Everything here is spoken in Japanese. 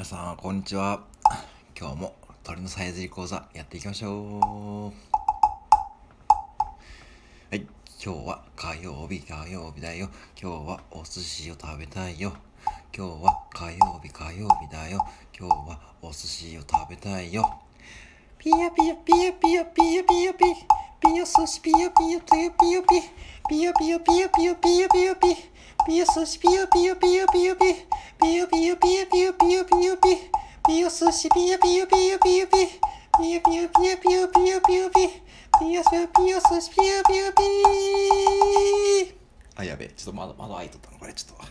皆さんこんにちは。今日も鳥のさえずり講座やっていきましょう。はい今日は火曜日火曜日だよ。今日はお寿司を食べたいよ。今日は火曜日火曜日だよ。今日はお寿司を食べたいよ。ピヤピヤピヤピヤピヤピヤピピヤ寿司ピヤピヤピヤピヤピピヤピヤピヤピヤピヤピヤピピヤ寿司ピヤピヤピヤピヤピピヤピヤピヤピヤピヤピヤピピヨスシピヨピヨピヨピヨピピヨピヨピヨピヨピヨピヨピピヤピヤ寿司ピヨピヨピあやべえちょっと窓窓開いとったのこれちょっと